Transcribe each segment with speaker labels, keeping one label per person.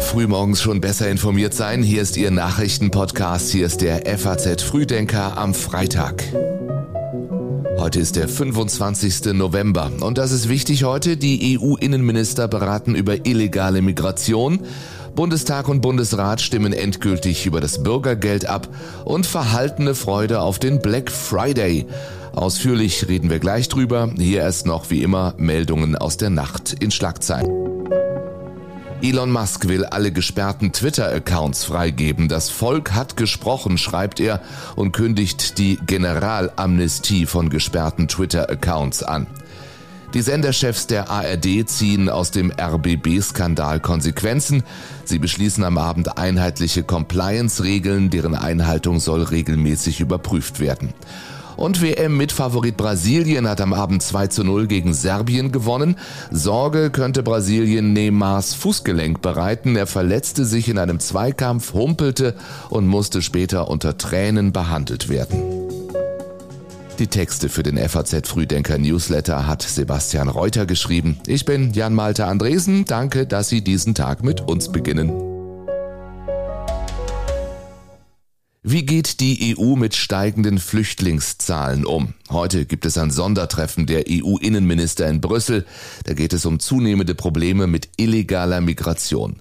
Speaker 1: Frühmorgens schon besser informiert sein. Hier ist Ihr Nachrichtenpodcast. Hier ist der FAZ Frühdenker am Freitag. Heute ist der 25. November und das ist wichtig heute. Die EU-Innenminister beraten über illegale Migration. Bundestag und Bundesrat stimmen endgültig über das Bürgergeld ab und verhaltene Freude auf den Black Friday. Ausführlich reden wir gleich drüber. Hier erst noch wie immer Meldungen aus der Nacht in Schlagzeilen. Elon Musk will alle gesperrten Twitter-Accounts freigeben. Das Volk hat gesprochen, schreibt er und kündigt die Generalamnestie von gesperrten Twitter-Accounts an. Die Senderchefs der ARD ziehen aus dem RBB-Skandal Konsequenzen. Sie beschließen am Abend einheitliche Compliance-Regeln, deren Einhaltung soll regelmäßig überprüft werden. Und WM-Mitfavorit Brasilien hat am Abend 2 zu 0 gegen Serbien gewonnen. Sorge könnte Brasilien Neymars Fußgelenk bereiten. Er verletzte sich in einem Zweikampf, humpelte und musste später unter Tränen behandelt werden. Die Texte für den FAZ Frühdenker Newsletter hat Sebastian Reuter geschrieben. Ich bin Jan Malte Andresen. Danke, dass Sie diesen Tag mit uns beginnen. Wie geht die EU mit steigenden Flüchtlingszahlen um? Heute gibt es ein Sondertreffen der EU-Innenminister in Brüssel. Da geht es um zunehmende Probleme mit illegaler Migration.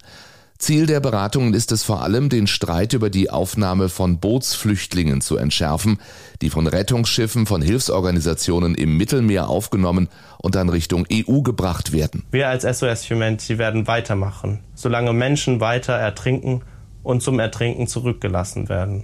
Speaker 1: Ziel der Beratungen ist es vor allem, den Streit über die Aufnahme von Bootsflüchtlingen zu entschärfen, die von Rettungsschiffen von Hilfsorganisationen im Mittelmeer aufgenommen und dann Richtung EU gebracht werden.
Speaker 2: Wir als SOS Humanity werden weitermachen, solange Menschen weiter ertrinken und zum Ertrinken zurückgelassen werden.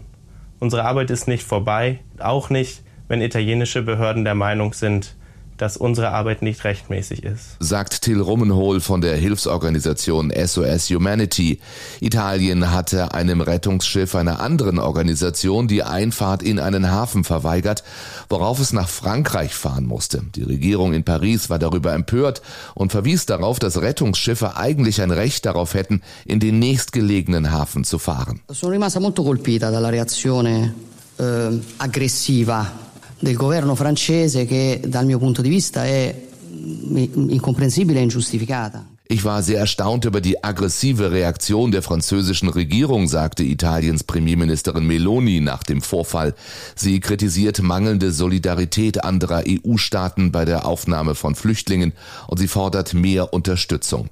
Speaker 2: Unsere Arbeit ist nicht vorbei, auch nicht, wenn italienische Behörden der Meinung sind, dass unsere Arbeit nicht rechtmäßig ist.
Speaker 1: Sagt Till Rummenhol von der Hilfsorganisation SOS Humanity. Italien hatte einem Rettungsschiff einer anderen Organisation die Einfahrt in einen Hafen verweigert, worauf es nach Frankreich fahren musste. Die Regierung in Paris war darüber empört und verwies darauf, dass Rettungsschiffe eigentlich ein Recht darauf hätten, in den nächstgelegenen Hafen zu fahren.
Speaker 3: Sono rimasta molto colpita dalla reazione eh, aggressiva del governo francese che dal mio punto di vista è incomprensibile e ingiustificata.
Speaker 1: Ich war sehr erstaunt über die aggressive Reaktion der französischen Regierung, sagte Italiens Premierministerin Meloni nach dem Vorfall. Sie kritisiert mangelnde Solidarität anderer EU-Staaten bei der Aufnahme von Flüchtlingen und sie fordert mehr Unterstützung.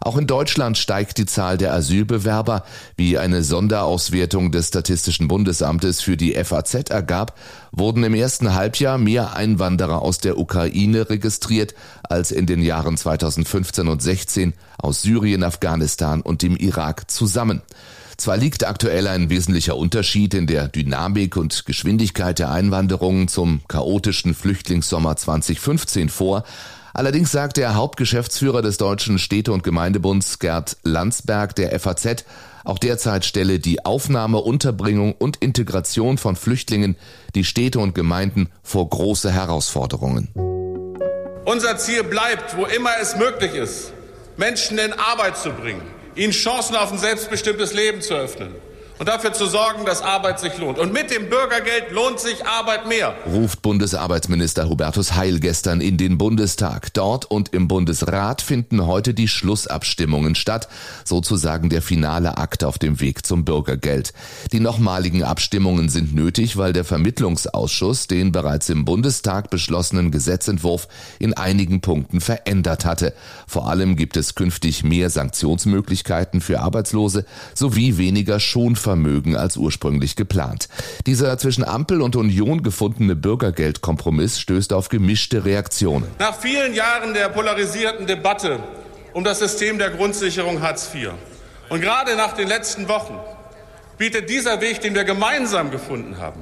Speaker 1: Auch in Deutschland steigt die Zahl der Asylbewerber. Wie eine Sonderauswertung des Statistischen Bundesamtes für die FAZ ergab, wurden im ersten Halbjahr mehr Einwanderer aus der Ukraine registriert als in den Jahren 2015 und 16 aus Syrien, Afghanistan und dem Irak zusammen. Zwar liegt aktuell ein wesentlicher Unterschied in der Dynamik und Geschwindigkeit der Einwanderung zum chaotischen Flüchtlingssommer 2015 vor, Allerdings sagt der Hauptgeschäftsführer des Deutschen Städte- und Gemeindebunds Gerd Landsberg der FAZ, auch derzeit stelle die Aufnahme, Unterbringung und Integration von Flüchtlingen die Städte und Gemeinden vor große Herausforderungen.
Speaker 4: Unser Ziel bleibt, wo immer es möglich ist, Menschen in Arbeit zu bringen, ihnen Chancen auf ein selbstbestimmtes Leben zu öffnen und dafür zu sorgen, dass Arbeit sich lohnt. Und mit dem Bürgergeld lohnt sich Arbeit mehr.
Speaker 1: Ruft Bundesarbeitsminister Hubertus Heil gestern in den Bundestag. Dort und im Bundesrat finden heute die Schlussabstimmungen statt, sozusagen der finale Akt auf dem Weg zum Bürgergeld. Die nochmaligen Abstimmungen sind nötig, weil der Vermittlungsausschuss den bereits im Bundestag beschlossenen Gesetzentwurf in einigen Punkten verändert hatte. Vor allem gibt es künftig mehr Sanktionsmöglichkeiten für Arbeitslose sowie weniger Schonvermögen Vermögen als ursprünglich geplant. Dieser zwischen Ampel und Union gefundene Bürgergeldkompromiss stößt auf gemischte Reaktionen.
Speaker 4: Nach vielen Jahren der polarisierten Debatte um das System der Grundsicherung Hartz IV und gerade nach den letzten Wochen bietet dieser Weg, den wir gemeinsam gefunden haben,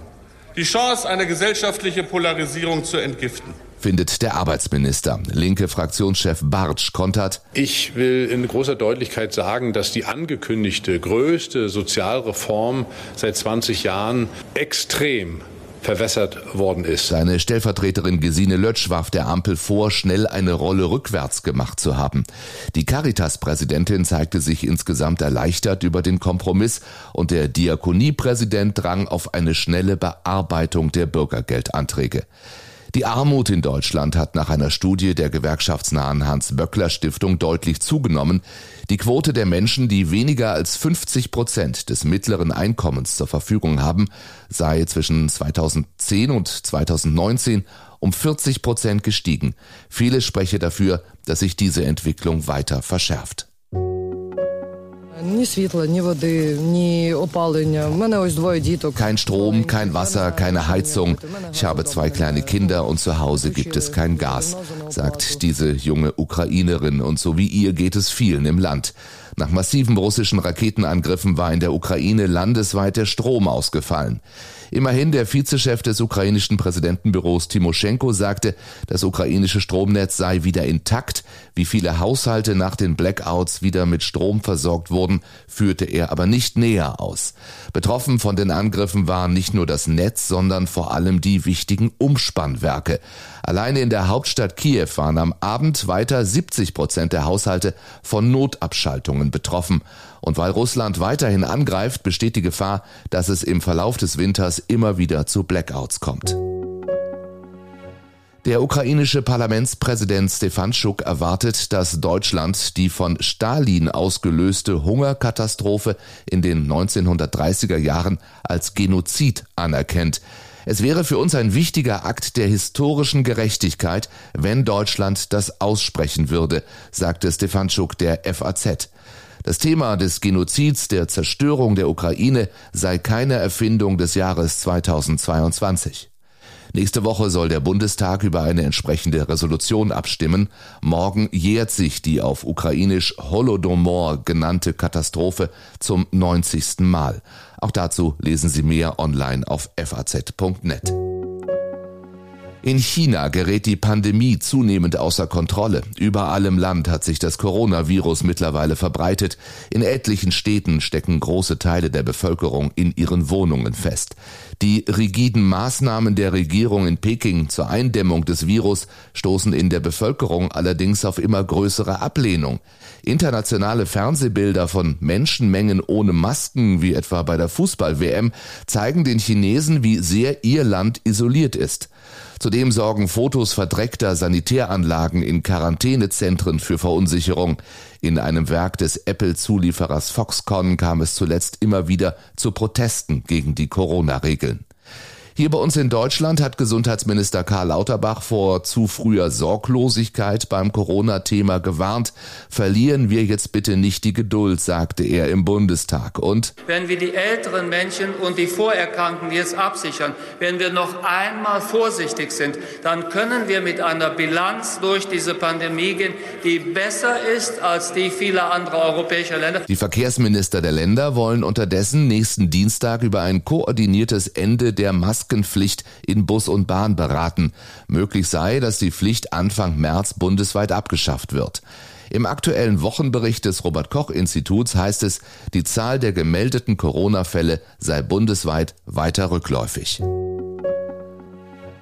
Speaker 4: die Chance, eine gesellschaftliche Polarisierung zu entgiften
Speaker 1: findet der Arbeitsminister. Linke Fraktionschef Bartsch kontert.
Speaker 5: Ich will in großer Deutlichkeit sagen, dass die angekündigte größte Sozialreform seit 20 Jahren extrem verwässert worden ist.
Speaker 1: Seine Stellvertreterin Gesine Lötsch warf der Ampel vor, schnell eine Rolle rückwärts gemacht zu haben. Die Caritas-Präsidentin zeigte sich insgesamt erleichtert über den Kompromiss und der Diakoniepräsident drang auf eine schnelle Bearbeitung der Bürgergeldanträge. Die Armut in Deutschland hat nach einer Studie der gewerkschaftsnahen Hans-Böckler-Stiftung deutlich zugenommen. Die Quote der Menschen, die weniger als 50 Prozent des mittleren Einkommens zur Verfügung haben, sei zwischen 2010 und 2019 um 40 Prozent gestiegen. Vieles spreche dafür, dass sich diese Entwicklung weiter verschärft. Kein Strom, kein Wasser, keine Heizung. Ich habe zwei kleine Kinder und zu Hause gibt es kein Gas, sagt diese junge Ukrainerin. Und so wie ihr geht es vielen im Land. Nach massiven russischen Raketenangriffen war in der Ukraine landesweit der Strom ausgefallen. Immerhin der Vizechef des ukrainischen Präsidentenbüros Timoschenko sagte, das ukrainische Stromnetz sei wieder intakt. Wie viele Haushalte nach den Blackouts wieder mit Strom versorgt wurden, führte er aber nicht näher aus. Betroffen von den Angriffen waren nicht nur das Netz, sondern vor allem die wichtigen Umspannwerke. Alleine in der Hauptstadt Kiew waren am Abend weiter 70 Prozent der Haushalte von Notabschaltungen betroffen. Und weil Russland weiterhin angreift, besteht die Gefahr, dass es im Verlauf des Winters immer wieder zu Blackouts kommt. Der ukrainische Parlamentspräsident Stefanschuk erwartet, dass Deutschland die von Stalin ausgelöste Hungerkatastrophe in den 1930er Jahren als Genozid anerkennt. Es wäre für uns ein wichtiger Akt der historischen Gerechtigkeit, wenn Deutschland das aussprechen würde, sagte Stefanschuk der FAZ. Das Thema des Genozids, der Zerstörung der Ukraine sei keine Erfindung des Jahres 2022. Nächste Woche soll der Bundestag über eine entsprechende Resolution abstimmen. Morgen jährt sich die auf ukrainisch Holodomor genannte Katastrophe zum 90. Mal. Auch dazu lesen Sie mehr online auf faz.net. In China gerät die Pandemie zunehmend außer Kontrolle. Überall im Land hat sich das Coronavirus mittlerweile verbreitet. In etlichen Städten stecken große Teile der Bevölkerung in ihren Wohnungen fest. Die rigiden Maßnahmen der Regierung in Peking zur Eindämmung des Virus stoßen in der Bevölkerung allerdings auf immer größere Ablehnung. Internationale Fernsehbilder von Menschenmengen ohne Masken, wie etwa bei der Fußball-WM, zeigen den Chinesen, wie sehr ihr Land isoliert ist. Zudem sorgen Fotos verdreckter Sanitäranlagen in Quarantänezentren für Verunsicherung. In einem Werk des Apple-Zulieferers Foxconn kam es zuletzt immer wieder zu Protesten gegen die Corona-Regeln. Hier bei uns in Deutschland hat Gesundheitsminister Karl Lauterbach vor zu früher Sorglosigkeit beim Corona-Thema gewarnt. Verlieren wir jetzt bitte nicht die Geduld, sagte er im Bundestag. Und
Speaker 6: wenn wir die älteren Menschen und die Vorerkrankten jetzt absichern, wenn wir noch einmal vorsichtig sind, dann können wir mit einer Bilanz durch diese Pandemie gehen, die besser ist als die vieler anderer europäischer Länder.
Speaker 1: Die Verkehrsminister der Länder wollen unterdessen nächsten Dienstag über ein koordiniertes Ende der Masken Maskenpflicht in Bus und Bahn beraten. Möglich sei, dass die Pflicht Anfang März bundesweit abgeschafft wird. Im aktuellen Wochenbericht des Robert Koch Instituts heißt es, die Zahl der gemeldeten Corona-Fälle sei bundesweit weiter rückläufig.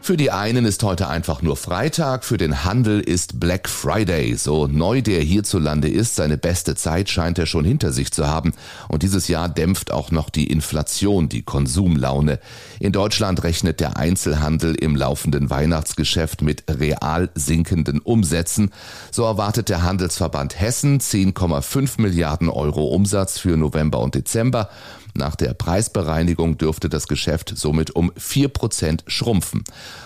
Speaker 1: Für die einen ist heute einfach nur Freitag, für den Handel ist Black Friday. So neu der hierzulande ist, seine beste Zeit scheint er schon hinter sich zu haben. Und dieses Jahr dämpft auch noch die Inflation, die Konsumlaune. In Deutschland rechnet der Einzelhandel im laufenden Weihnachtsgeschäft mit real sinkenden Umsätzen. So erwartet der Handelsverband Hessen 10,5 Milliarden Euro Umsatz für November und Dezember. Nach der Preisbereinigung dürfte das Geschäft somit um vier Prozent schrumpfen.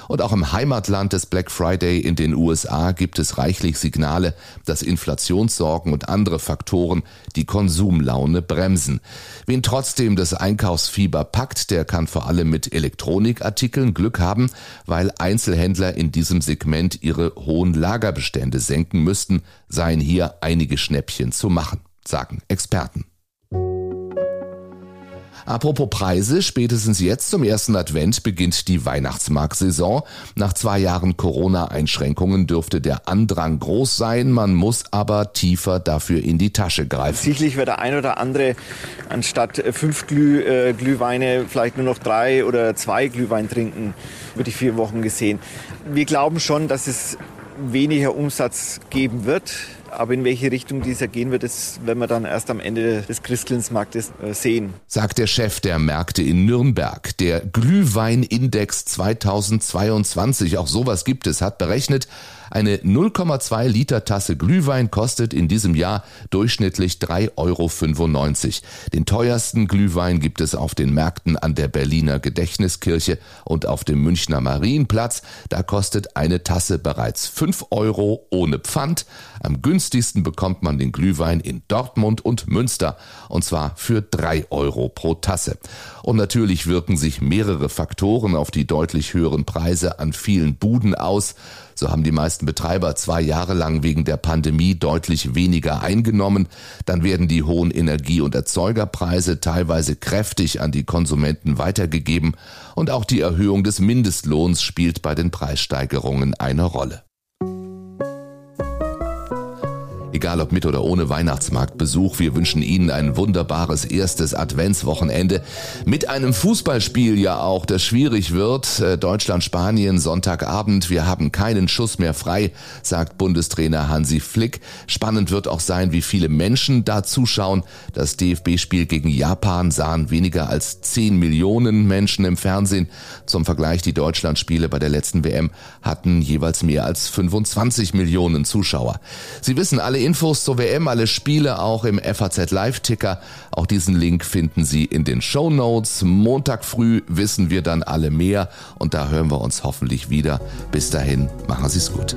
Speaker 1: Und auch im Heimatland des Black Friday in den USA gibt es reichlich Signale, dass Inflationssorgen und andere Faktoren die Konsumlaune bremsen. Wen trotzdem das Einkaufsfieber packt, der kann vor allem mit Elektronikartikeln Glück haben, weil Einzelhändler in diesem Segment ihre hohen Lagerbestände senken müssten, seien hier einige Schnäppchen zu machen, sagen Experten. Apropos Preise, spätestens jetzt zum ersten Advent beginnt die Weihnachtsmarktsaison. Nach zwei Jahren Corona-Einschränkungen dürfte der Andrang groß sein, man muss aber tiefer dafür in die Tasche greifen.
Speaker 7: Sicherlich wird der ein oder andere anstatt fünf Glüh, äh, Glühweine vielleicht nur noch drei oder zwei Glühwein trinken, über die vier Wochen gesehen. Wir glauben schon, dass es weniger Umsatz geben wird Aber in welche Richtung dieser gehen wird, das werden wir dann erst am Ende des Christkindlesmarktes äh, sehen.
Speaker 1: Sagt der Chef der Märkte in Nürnberg. Der Glühweinindex 2022, auch sowas gibt es, hat berechnet, eine 0,2 Liter Tasse Glühwein kostet in diesem Jahr durchschnittlich 3,95 Euro. Den teuersten Glühwein gibt es auf den Märkten an der Berliner Gedächtniskirche und auf dem Münchner Marienplatz. Da kostet eine Tasse bereits 5 Euro ohne Pfand. Am günstigsten bekommt man den Glühwein in Dortmund und Münster und zwar für 3 Euro pro Tasse. Und natürlich wirken sich mehrere Faktoren auf die deutlich höheren Preise an vielen Buden aus. So haben die meisten Betreiber zwei Jahre lang wegen der Pandemie deutlich weniger eingenommen. Dann werden die hohen Energie- und Erzeugerpreise teilweise kräftig an die Konsumenten weitergegeben. Und auch die Erhöhung des Mindestlohns spielt bei den Preissteigerungen eine Rolle. Egal ob mit oder ohne Weihnachtsmarktbesuch, wir wünschen Ihnen ein wunderbares erstes Adventswochenende mit einem Fußballspiel ja auch, das schwierig wird. Äh, Deutschland-Spanien Sonntagabend, wir haben keinen Schuss mehr frei, sagt Bundestrainer Hansi Flick. Spannend wird auch sein, wie viele Menschen da zuschauen. Das DFB-Spiel gegen Japan sahen weniger als 10 Millionen Menschen im Fernsehen. Zum Vergleich, die Deutschland-Spiele bei der letzten WM hatten jeweils mehr als 25 Millionen Zuschauer. Sie wissen alle Infos zur WM, alle Spiele auch im FAZ Live-Ticker. Auch diesen Link finden Sie in den Show Notes. Montag früh wissen wir dann alle mehr und da hören wir uns hoffentlich wieder. Bis dahin, machen Sie es gut.